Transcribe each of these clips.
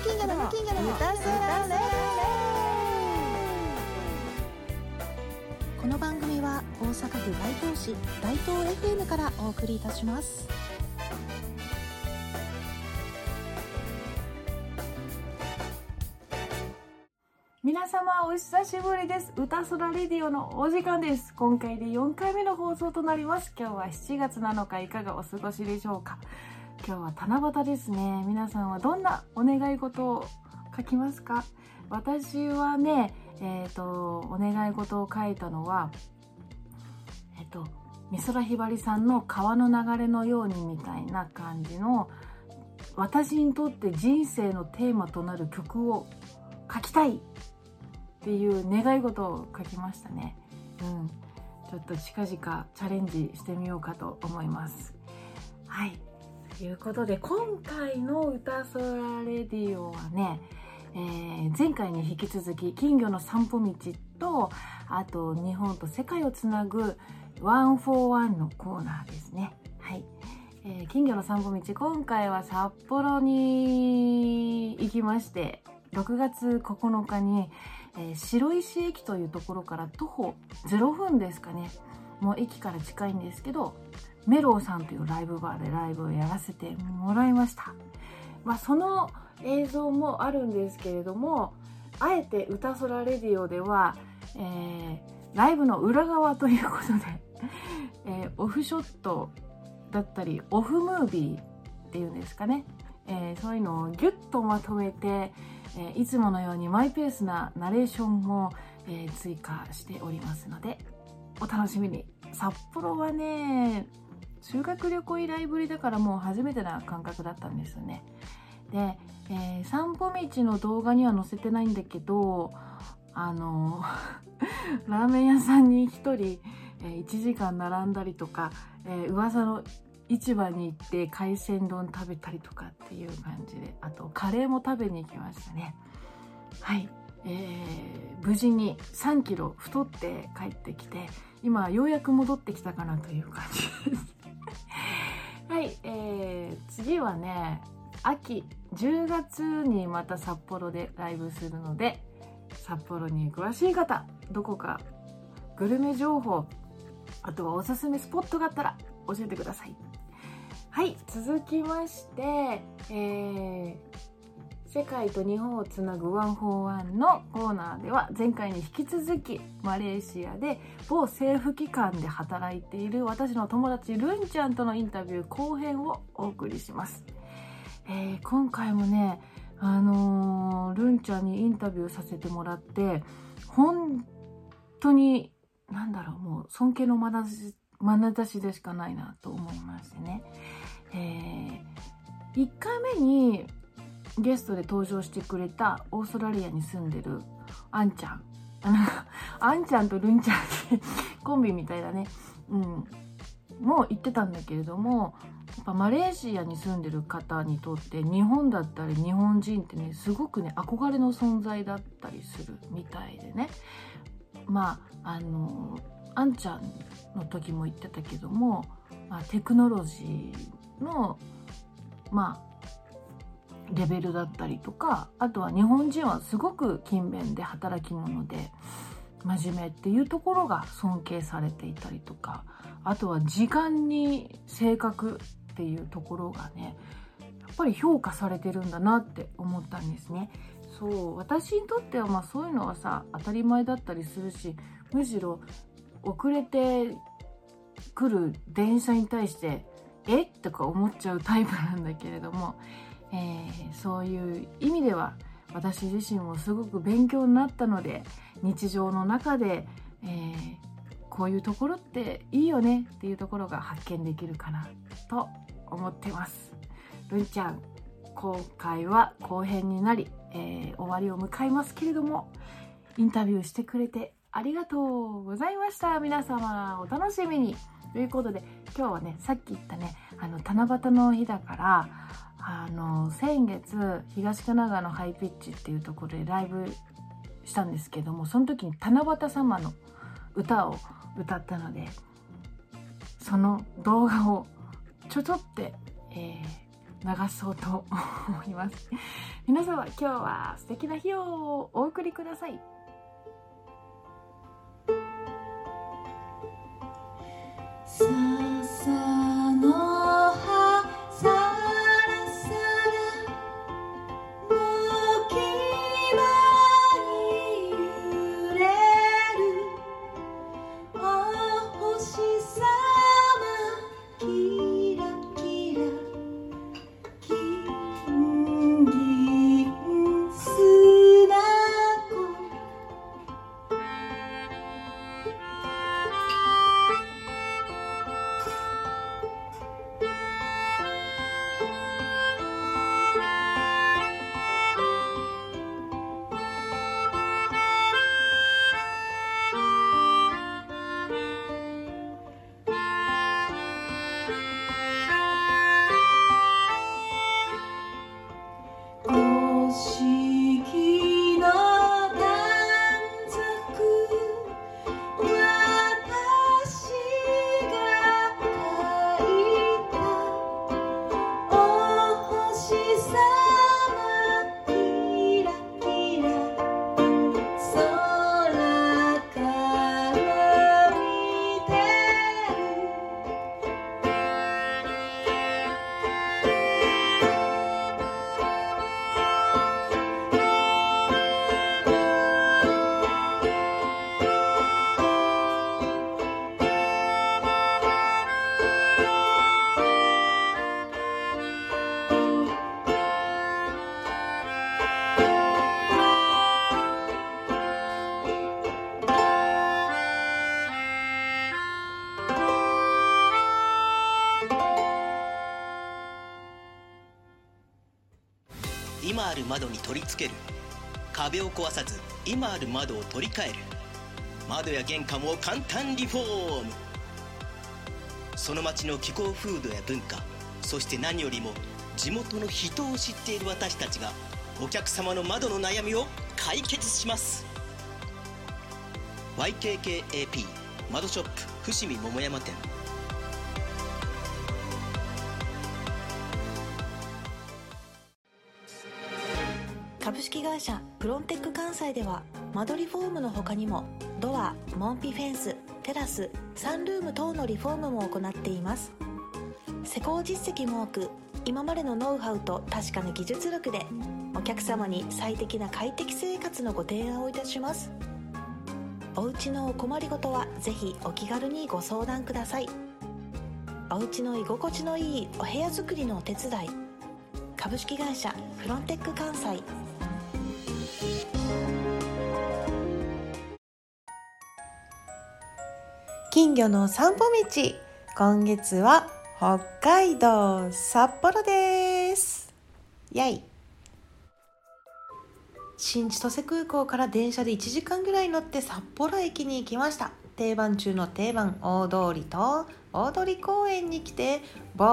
金魚の歌そらレこの番組は大阪府大東市大東 FM からお送りいたします。皆様お久しぶりです。歌空レディオのお時間です。今回で4回目の放送となります。今日は7月7日いかがお過ごしでしょうか？今日は七夕ですね皆さんはどんなお願い事を書きますか？私はねえっ、ー、とお願い事を書いたのはえっ、ー、と美空ひばりさんの「川の流れのように」みたいな感じの私にとって人生のテーマとなる曲を書きたいっていう願い事を書きましたね。うん。ちょっと近々チャレンジしてみようかと思います。はい。ということで、今回の歌空レディオはね、えー、前回に引き続き金魚の散歩道と、あと日本と世界をつなぐワンフォーワンのコーナーですね。はい。えー、金魚の散歩道、今回は札幌に行きまして、6月9日に、えー、白石駅というところから徒歩0分ですかねもう駅から近いんですけどメローさんというライブバーでライブをやらせてもらいました、まあ、その映像もあるんですけれどもあえて歌空レディオでは、えー、ライブの裏側ということで、えー、オフショットだったりオフムービーっていうんですかね、えー、そういうのをギュッとまとめて、えいつものようにマイペースなナレーションも、え追加しておりますのでお楽しみに。札幌はね修学旅行以来ぶりだからもう初めてな感覚だったんですよね。で、えー、散歩道の動画には載せてないんだけどあの ラーメン屋さんに1人、えー、1時間並んだりとか、えー、噂の市場に行って海鮮丼食べたりとかっていう感じであとカレーも食べに行きましたね。はい。えー、無事に3キロ太って帰ってきて今ようやく戻ってきたかなという感じです。はい、えー、次はね秋10月にまた札幌でライブするので札幌に詳しい方どこかグルメ情報あとはおすすめスポットがあったら教えてください。はい続きまして、えー、世界と日本をつなぐワンフォーワンのコーナーでは前回に引き続きマレーシアで某政府機関で働いている私の友達ルンちゃんとのインタビュー後編をお送りします、えー、今回もねあのー、ルンちゃんにインタビューさせてもらって本当になんだろうもう尊敬の眼差しでしかないなと思いましてね。えー、1回目にゲストで登場してくれたオーストラリアに住んでるあんちゃん。あんちゃんとルンちゃんってコンビみたいだね。うん。も言ってたんだけれども、やっぱマレーシアに住んでる方にとって日本だったり日本人ってね、すごくね、憧れの存在だったりするみたいでね。まあ、あの、あんちゃんの時も言ってたけども、まあ、テクノロジーのまあレベルだったりとかあとは日本人はすごく勤勉で働き者で真面目っていうところが尊敬されていたりとかあとは時間に正確っていうところがねやっぱり評価されてるんだなって思ったんですね。そう私にとってはまあそういうのはさ当たり前だったりするしむしろ遅れて来る電車に対してえ？とか思っちゃうタイプなんだけれども、えー、そういう意味では私自身もすごく勉強になったので日常の中で、えー、こういうところっていいよねっていうところが発見できるかなと思ってます。るんちゃん今回は後編になり、えー、終わりを迎えますけれどもインタビューしてくれてありがとうございました皆様お楽しみにということで今日はねさっき言ったねあの七夕の日だからあの先月東神奈川のハイピッチっていうところでライブしたんですけどもその時に七夕様の歌を歌ったのでその動画をちょちょって、えー、流そうと思います。皆様今日は素敵な日をお送りください。sun. 取り付ける。壁を壊さず今ある窓を取り替える。窓や玄関を簡単リフォーム。その町の気候風土や文化そして何よりも地元の人を知っている私たちがお客様の窓の悩みを解決します。YKKAP 窓ショップ伏見桃山店。株式会社プロンテック関西では間取りフォームの他にもドア門扉フェンステラスサンルーム等のリフォームも行っています。施工実績も多く今までのノウハウと確かな技術力でお客様に最適な快適生活のご提案をいたします。お家のお困りごとはぜひお気軽にご相談ください。お家の居心地のいいお部屋作りのお手伝い。株式会社フロンテック関西。金魚の散歩道。今月は北海道札幌です。イェイ。新千歳空港から電車で1時間ぐらい乗って札幌駅に行きました。定番中の定番大通りと大通公園に来てぼ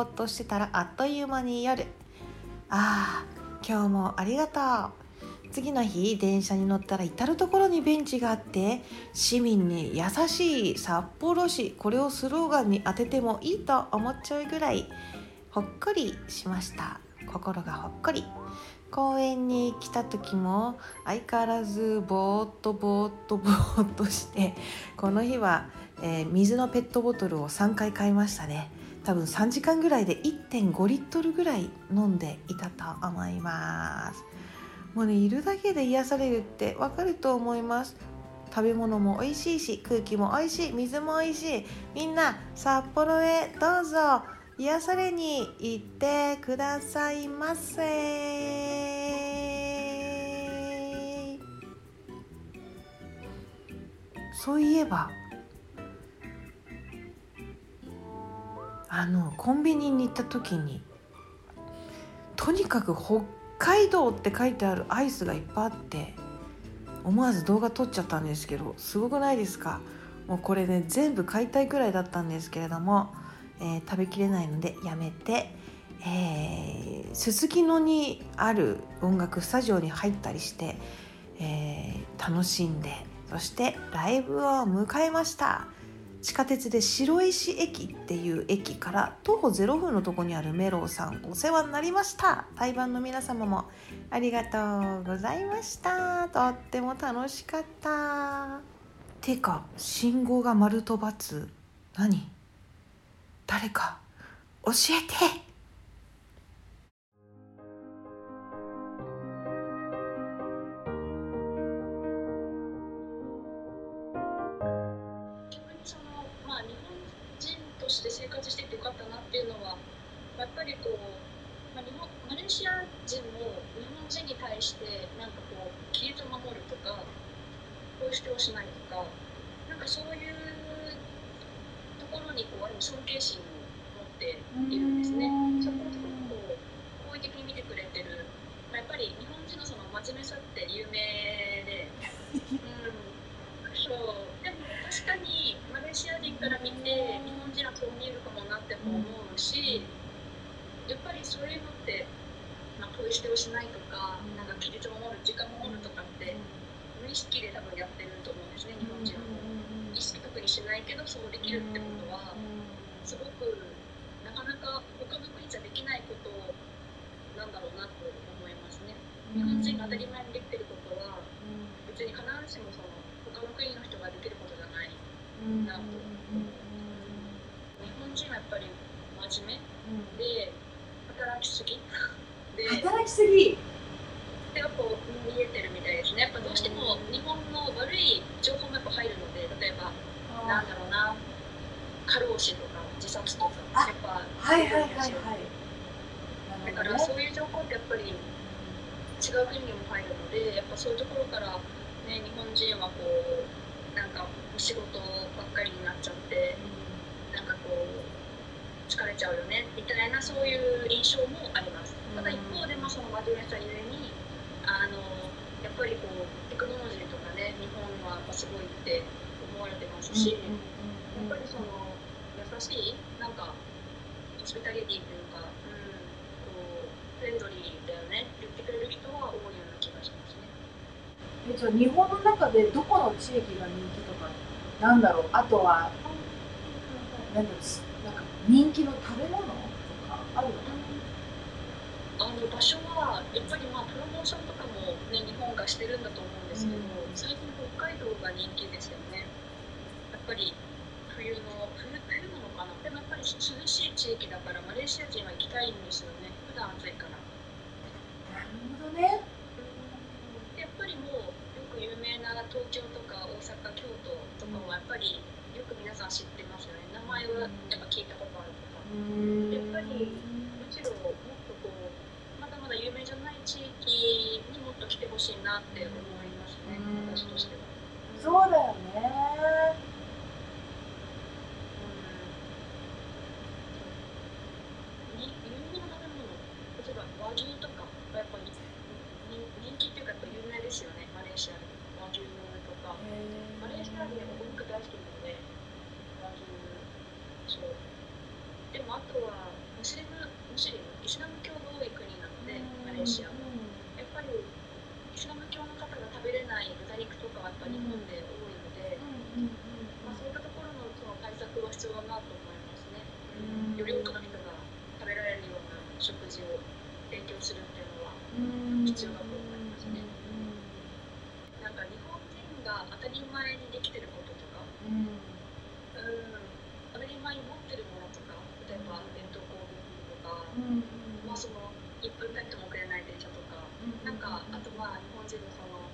ーっとしてたらあっという間に夜。ああ今日もありがとう。次の日電車に乗ったら至る所にベンチがあって市民に優しい札幌市これをスローガンに当ててもいいと思っちゃうぐらいほっこりしました。心がほっこり。公園に来た時も相変わらずぼーっとぼーっとぼーっとしてこの日は、えー水のペットボトルを3回買いましたね。多分3時間ぐらいで1.5リットルぐらい飲んでいたと思います。もうねいるだけで癒されるってわかると思います。食べ物も美味しいし空気も美味しい水も美味しい。みんな札幌へどうぞ。癒されに行ってくださいませ。そういえばあのコンビニに行った時にとにかく北海道って書いてあるアイスがいっぱいあって思わず動画撮っちゃったんですけどすごくないですか？もうこれね全部買いたいくらいだったんですけれども、えー食べきれないのでやめて。すすきのにある音楽スタジオに入ったりして、えー楽しんでそしてライブを迎えました。地下鉄で白石駅っていう駅から徒歩0分のとこにあるメロウさんお世話になりました。台湾の皆様もありがとうございました。とっても楽しかった。てか信号が丸と×何？誰か教えて。して生活しててよかったなっていうのはやっぱりこう、まあ、日本マレーシア人も日本人に対してなんかこう規律を守るとかこういう主張をしないとかなんかそういうところにこうある尊敬心を持っているんですね。そこう好意的に見てくれてる、まあ、やっぱり日本人のその真面目さって有名で。うんそうでも確かにマレーシア人から見て日本人はそう見えるかもなっても思うし、やっぱりそういうのって、まあ、ポイ捨てをしないとか、なんか規律を守る時間を守るとかって無意識で多分やってると思うんですね日本人はもう意識特にしないけどそうできるってことはすごくなかなか他の国じゃできないことなんだろうなと思いますね。日本人が当たり前にできてることは別に必ずしもその他の国の人ができることじゃないなと。思う日本人はやっぱり真面目で働きすぎで働きすぎでやっぱ見えてるみたいですねやっぱどうしても日本の悪い情報もやっぱ入るので例えばなん。だろうな過労死とか自殺とかあやっぱはいはいはい。はいだからそういう情報ってやっぱり違う国にも入るのでやっぱそういうところから、ね、日本人はこうなんか仕事ばっかりになっちゃってなんかこう疲れちゃうよねみたいなそういう印象もあります。ただ一方でまあその真面目さゆえにあのやっぱりこうテクノロジーとかね日本はやっぱすごいって思われてますし、やっぱりその優しい。なんかホスピタリティというか、うん、こうフレンドリーだよねって言ってくれる人は多いような気がしますね。えじゃあ日本の中でどこの地域が人気とかなんだろう？あとはなんだろうなんか人気の食べ物とかあるのかあの場所はやっぱりまあプロモーションとかも、ね、日本がしてるんだと思うんですけど、うん。最近北海道が人気ですよね。やっぱり冬の冬涼しい地域だからマレーシア人は行きたいんですよね。普段暑いから。なるほどね。やっぱりもうよく有名な東京とか大阪京都とかはやっぱりよく皆さん知ってますよね。名前はやっぱ聞いたことあるとかやっぱりむしろもっとこうまだまだ有名じゃない地域にもっと来てほしいなって思いますね。うん。私としては。そうだよねうんに有名な食べ物例えば和牛とかはやっぱりに人気っていうかやっぱ有名ですよねマレーシアで和牛とか。マレーシア人はお肉大好きなので、和牛、そう。でもあとは、ムスリム、ムスリム、イスラム教が多い国なので、マレーシアは。やっぱり、イスラム教の方が食べれない豚肉とかはやっぱ日本で多いので、まあ、そういったところのその対策は必要だなと思いますね。うんより多くの人が食べられるような食事を提供するっていうのは、必要だと思いますね。なんか日本人が当たり前にできてることとか、うん、当たり前に持ってるものとか、例えば伝統工芸品とか、まあその1分経っても遅れない電車とか、なんかあとまあ日本人のその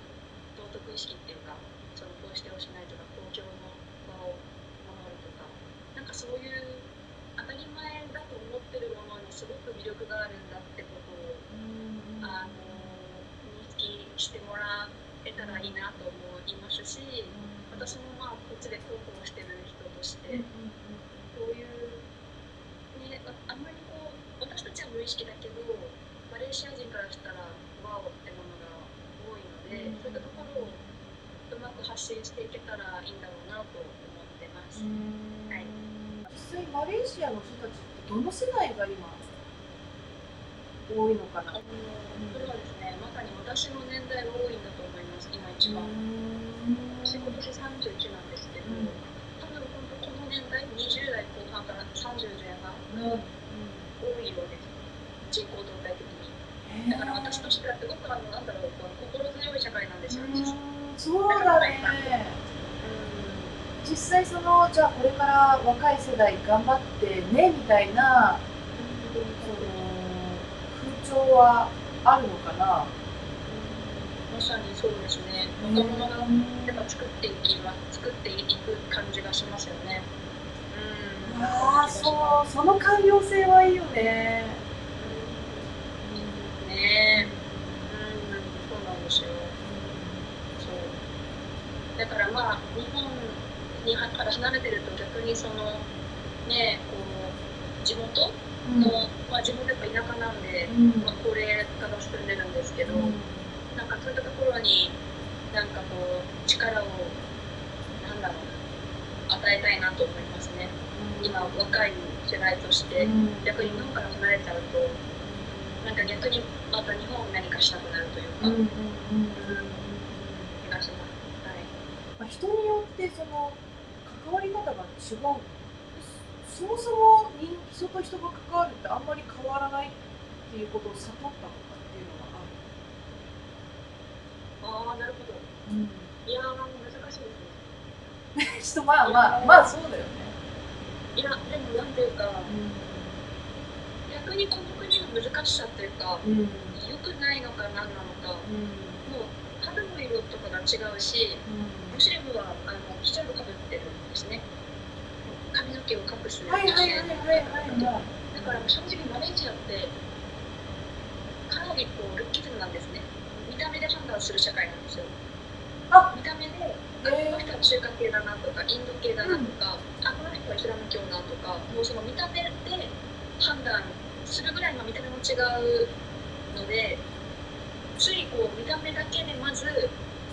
道徳意識っていうか、そのこうしてをしないとか、公共の場を守るとか、なんかそういう当たり前だと思ってるものにすごく魅力があるんだってことを、あの認識してもらえたらいいなと思いますし、私もまあこっちで広報してる人として、こういう、ね、ああんまりこう私たちは無意識だけどマレーシア人からしたらワオってものが多いので、そういったところをうまく発信していけたらいいんだろうなと思ってます。はい。実際マレーシアの人たちってどの世代が今多いのかな？あのそれはですね。まさに私の年代が多いんだと思います今一番。私今年31なの年代20代後半から30前半が多いようです人口動態的にだから私としてはすごくあのなんだろう心強い社会なんですよ、うんそうだね。実際そのじゃあこれから若い世代頑張ってねみたいなその風潮はあるのかな？まさにそうですね。若者がやっぱ作っていきます作っていく感じがしますよね。うん。ああそう。その寛容性はいいよね。うん。ねえうんそうなんですよそうだからまあ日本にから離れてると逆にそのねこう地元の、まあ地元やっぱ田舎なんで、うん。まあ、高齢化が進んでるんですけど、なんかそういったところになんかこう力をなんだろう与えたいなと思いますね。今若い世代として。逆に日本から離れちゃうとなんか逆にまた日本を何かしたくなるというか、うんうんうん気がしますはいまあ人によってその関わり方が違うそもそも人人と人が関わるってあんまり変わらないっていうことを悟ったのかっていうのはある。ああなるほど。うんいやー難しいですね人まあまあまあそうだよねいやでもなんていうか逆にこの国の難しさっていうかうんうん良くないのか何なのかもう肌の色とかが違うしムスリムはあのヒジャブかぶってるんですね。髪の毛を隠すはいはいはいはいはい。はいだから正直マレーシアってかなりこうルッキズムなんですね。見た目で判断する社会なんですよ。あ見た目であこの人は中華系だなとかインド系だなとか、あこの人はイスラム教だとかもうその見た目で判断するぐらいの見た目も違うのでついこう見た目だけでまず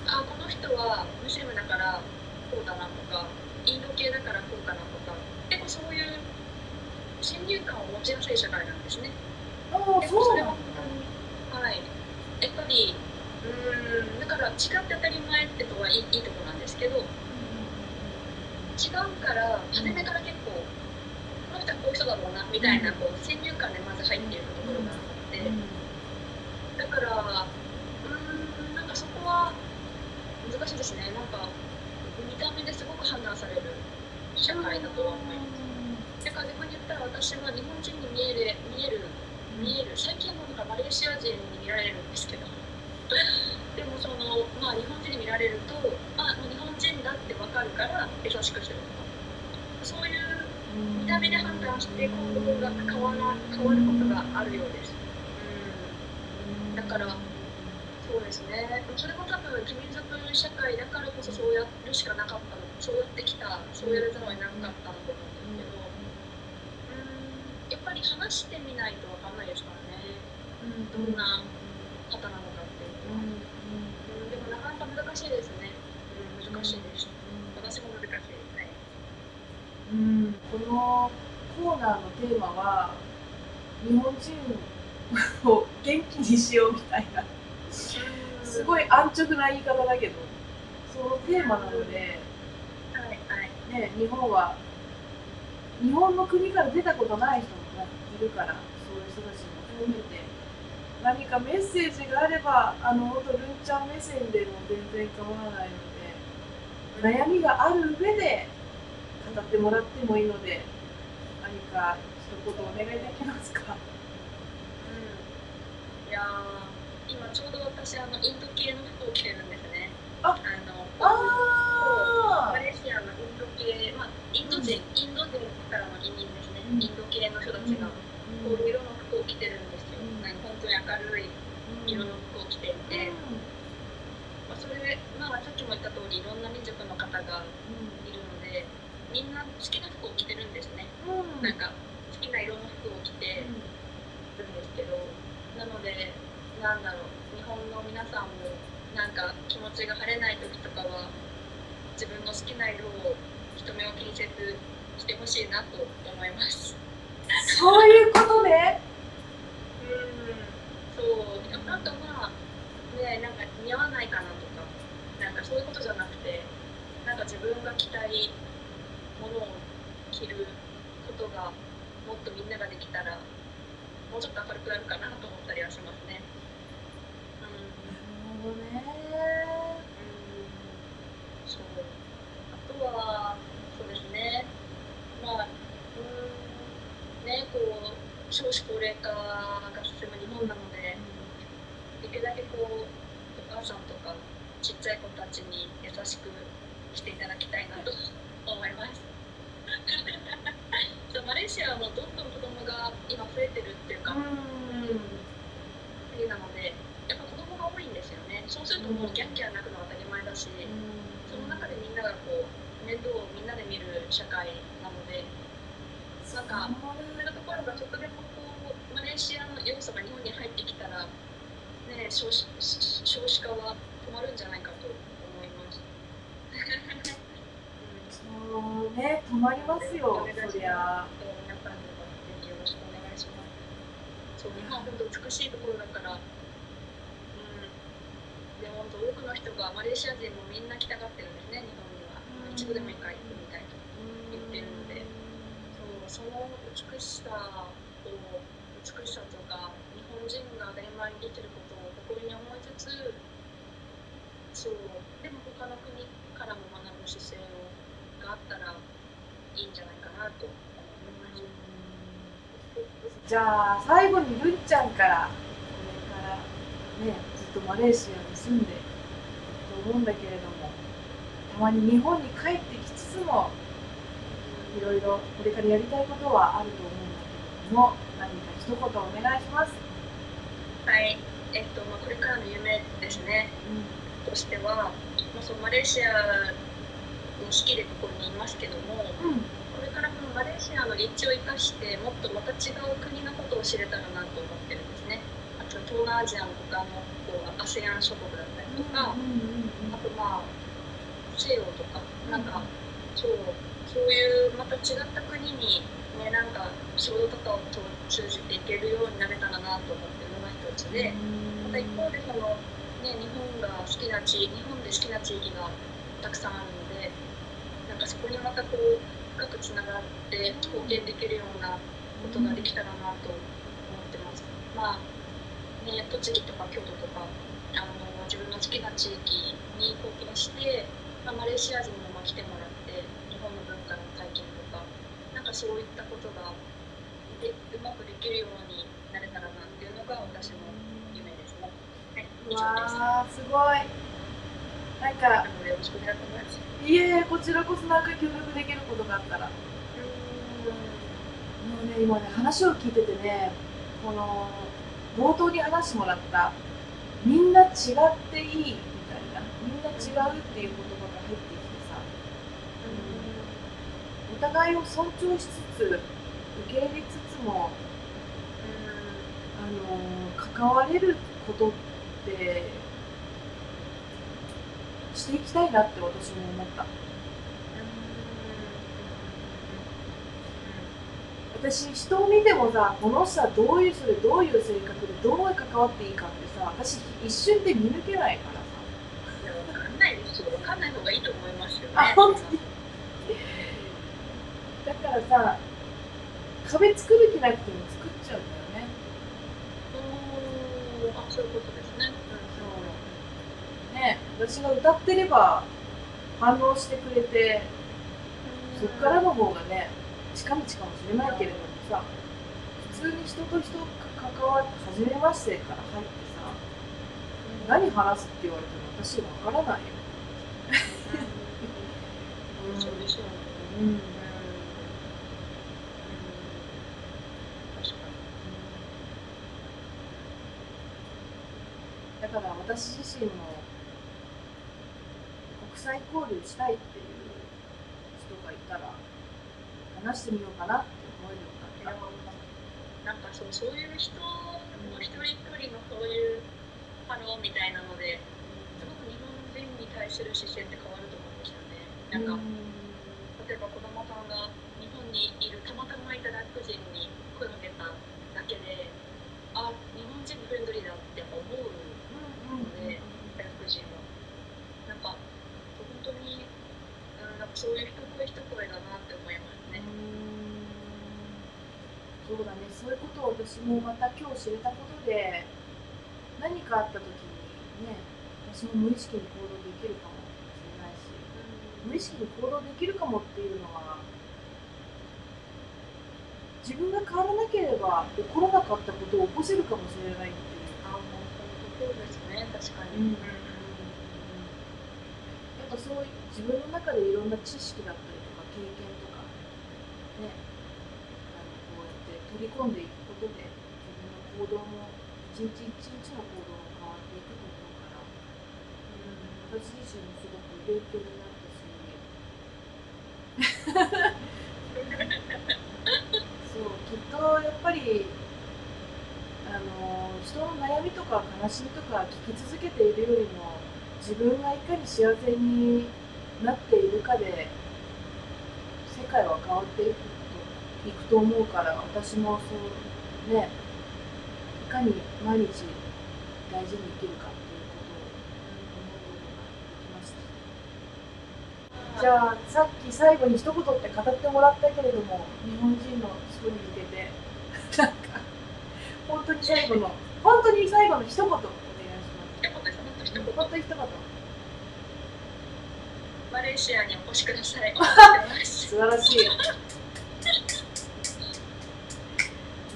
あこの人はムスリムだからこうだなとかインド系だからこうかなとか結構そういう先入観を持ちやすい社会なんですね。あそうなんだ。れはい。やっぱりうーんだから違って当たり前ってとはいいいいとこなんですけど違うから初めから結構この人はこういう人だろうなみたいなこう先入観でまず入っているところがあってだからうーんなんかそこは難しいですねなんか見た目ですごく判断される。社会だとは思いますだから逆に言ったら私は日本人に見える見える見える最近もなんかマレーシア人に見られるんですけど。でもそのまあ日本人に見られるとあ日本人だって分かるから優しくするとか。そういう見た目で判断して行動が変わら変わることがあるようです。うん。だからそうですね。それも多分多民族社会だからこそそうやるしかなかった。のそうやってきたそうやらざるを得なかったんだと思うんですけどうんやっぱり話してみないと分かんないですからね。どんな方なのかっていうのは、うん、でもなかなか難しいですね、うん、難しいです。私も難しいですね。うんこのコーナーのテーマは日本人を元気にしようみたいなすごい安直な言い方だけどそのテーマなので、はいはい。ね、日本は日本の国から出たことない人も、ね、いるからそういう人たちも含めて何かメッセージがあればあの本当ルンちゃん目線でも全然構わないので悩みがある上で語ってもらってもいいので何か一言お願いできますか？うん。いやー今ちょうど私あのインド系の服を着てるんですね。あのあマレーシアのインド系、まあ、インド人、インド人からの移民ですね、うん。インド系の人たちが、こういう色の服を着てるんですよ、うん。なんか本当に明るい色の服を着ていて、まあ、それ、まあ、さっきも言った通りいろんな民族の方がいるのでみんな好きな服を着てるんですね、なんか好きな色の服を着てるんですけど。なのでなんだろう日本の皆さんもなんか気持ちが晴れない時とかは自分の好きな色を人目を気にせずしてほしいなと思います。そういうことね。うんそう。でとなんかまあねなんか似合わないかなとかなんかそういうことじゃなくてなんか自分が着たいものを着ることがもっとみんなができたらもうちょっと明るくなるかなと思ったりはします。高齢化が進む日本なのでできるだけこうお母さんとかちっちゃい子たちに優しくしていただきたいなと思いますそうマレーシアはもうどんどん子供が今増えてるっていうか、国なのでやっぱ子供が多いんですよねそうするともうギャンギャン泣くのは当たり前だし、その中でみんながこう面倒をみんなで見る社会なのでなんかそういうところがちょっとでもこうマレーシアの要素が日本に入ってきたら、ね、少子少子化は止まるんじゃないかと思います。そうね止まりますよそりゃえー皆さんにもぜひよろしくお願いします。そう日本は本当美しいところだから、うん、でも本当多くの人がマレーシア人もみんな来たがってるんですね日本には。一度でもいいから行くみたいと言ってるので、そうその美しさを美しさとか日本人が当たり前に生きてることを誇りに思いつつ、そうでも他の国からも学ぶ姿勢をがあったらいいんじゃないかなと思います。じゃあ最後にるんちゃんからこれからねずっとマレーシアに住んでいると思うんだけれどもたまに日本に帰ってきつつもいろいろこれからやりたいことはあると思うんだけれども何か一言お願いします。はい、えっとまあ、これからの夢ですねとしては、まあ、そうマレーシアに好きでここにいますけども、うんこれからこのマレーシアの立地を生かしてもっとまた違う国のことを知れたらなと思ってるんですね。あと東南アジアの他のこう ASEAN 諸国だったりとか、あとまあ西洋とかなんかそうそういうまた違った国にねなんか仕事とかを通じていけるようになれたらなと思ってるのが一つで。また一方でその、ね、日本が好きな地日本で好きな地域がたくさんあるのかそこにまたこう深くつながって貢献できるようなことができたらなと思ってます。まあね、栃木とか京都とかあの自分の好きな地域に貢献して、まあ、マレーシア人にも来てもらって日本の文化の体験とかなんかそういったことがでうまくできるようになれたらなっていうのが私の夢ですね。はい、以上です。わあすごいなんかよろしくお願いします。いえいえこちらこそなんか協力できることがあったら。もうね今ね話を聞いててねこの冒頭に話してもらったみんな違っていいみたいなみんな違うっていう言葉が入ってきてさお互いを尊重しつつ受け入れつつもあの関われることってしていきたいなって私も思った。私人を見てもさこの人はどういう人でどういう性格でどう関わっていいかってさ私一瞬で見抜けないからさ。わかんないですよ。わかんない方がいいと思いますよね。あ本当に。だからさ壁作る気なくても作っちゃうんだよね。おーあ、そういうこと私が歌ってれば反応してくれてそっからの方がね近道かもしれないけれどもさ普通に人と人関わって初めましてから入ってさ何話すって言われても私わからないよ、う。ん。うん。だから私自身も際交流したいっていう人がいたら話してみようかなって思えるようになったなんかそうそういう人の一人一人のそういう反応みたいなのですごく日本人に対する視線って変わると思うんですよね。なんか、例えば子供さんが日本にいるたまたまいた外国人に声をかけただけであ日本人フレンドリーだって思うので外国人はなんか本当に、うん、なんかそういう一声一声だなって思いますね。そうだねそういうことを私もまた今日知れたことで何かあった時にね私も無意識に行動できるかもしれないし無意識に行動できるかもっていうのは自分が変わらなければ起こらなかったことを起こせるかもしれないっていう。あ本当にそうですね。確かに、うん。やっぱそういう自分の中でいろんな知識だったりとか経験とかね。あのこうやって取り込んでいくことで自分の行動も一日一日の行動も変わっていくと思うから、うん、私自身もすごく勉強になったしそうきっとやっぱりあの人の悩みとか悲しみとか聞き続けているよりも自分がいかに幸せになっているかで世界は変わっていくといくと思うから私もそうねいかに毎日大事に生きるかっていうことを思うようになってきましたじゃあさっき最後に一言って語ってもらったけれども日本人の人に向けて。なんか本当に最後の本当に最後の一言お願いします。本当一言。本当に一言。マレーシアにお越しください。素晴らしい。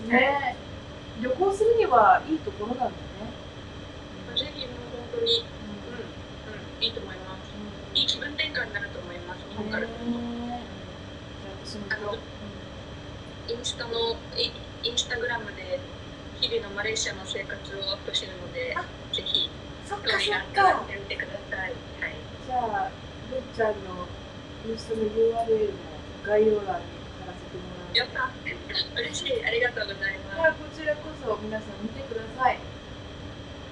ねえ。旅行するにはいいところなんだね。ぜひもう本当にうんうんいいと思いますいい気分転換になると思います日本から来るとねえじゃあ私も行こうインスタのイインスタグラムで日々のマレーシアの生活をアップしてるのであぜひそっかそっか。見てみてください。はい。じゃあるっちゃんのインスタの URL も概要欄に貼らせてもらう。やった。嬉しい。ありがとうございじます。ゃあこちらこそ皆さん見てください。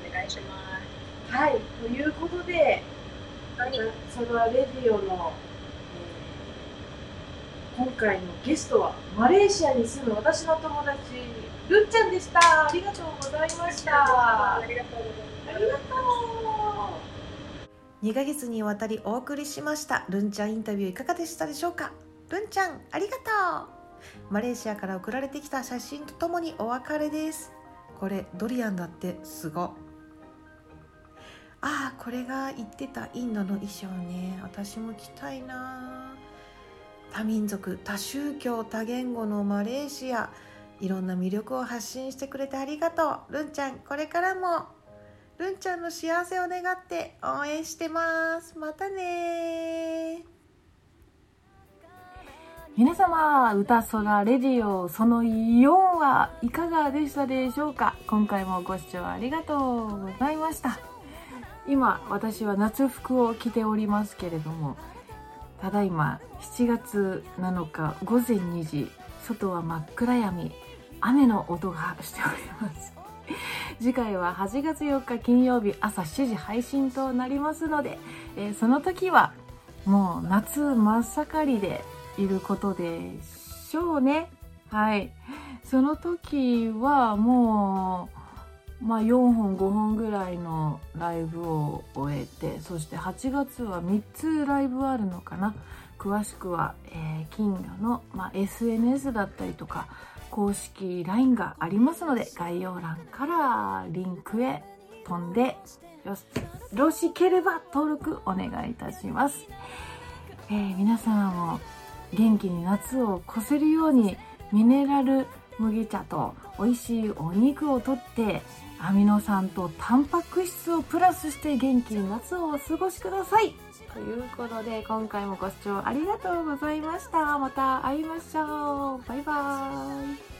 お願いします。はい。ということではい。それはレディオの、えー今回のゲストはマレーシアに住む私の友達るっちゃんでした。ありがとうございました。ありがとう。ございます2ヶ月にわたりお送りしました。ルンちゃんインタビューいかがでしたでしょうか？ルンちゃんありがとう。マレーシアから送られてきた写真とともにお別れです。これドリアンだってすごああこれが言ってたインドの衣装ね。私も着たいな多民族多宗教多言語のマレーシアいろんな魅力を発信してくれてありがとう。ルンちゃんこれからも。ルンちゃんの幸せを願って応援してます。またね皆様歌空レディオその4はいかがでしたでしょうか？今回もご視聴ありがとうございました。今私は夏服を着ておりますけれどもただいま7月7日午前2時外は真っ暗闇。雨の音がしております。次回は8月4日金曜日朝7時配信となりますので、えーその時はもう夏真っ盛りでいることでしょうね。はい。その時はもうまあ4本5本ぐらいのライブを終えてそして8月は3つライブあるのかな。詳しくは、えー金魚の、まあ、SNS だったりとか公式 LINE がありますので概要欄からリンクへ飛んでよろしければ登録お願いいたします、えー皆様も元気に夏を越せるようにミネラル麦茶と美味しいお肉をとってアミノ酸とタンパク質をプラスして元気に夏をお過ごしください。ということで今回もご視聴ありがとうございました。また会いましょう。バイバーイ。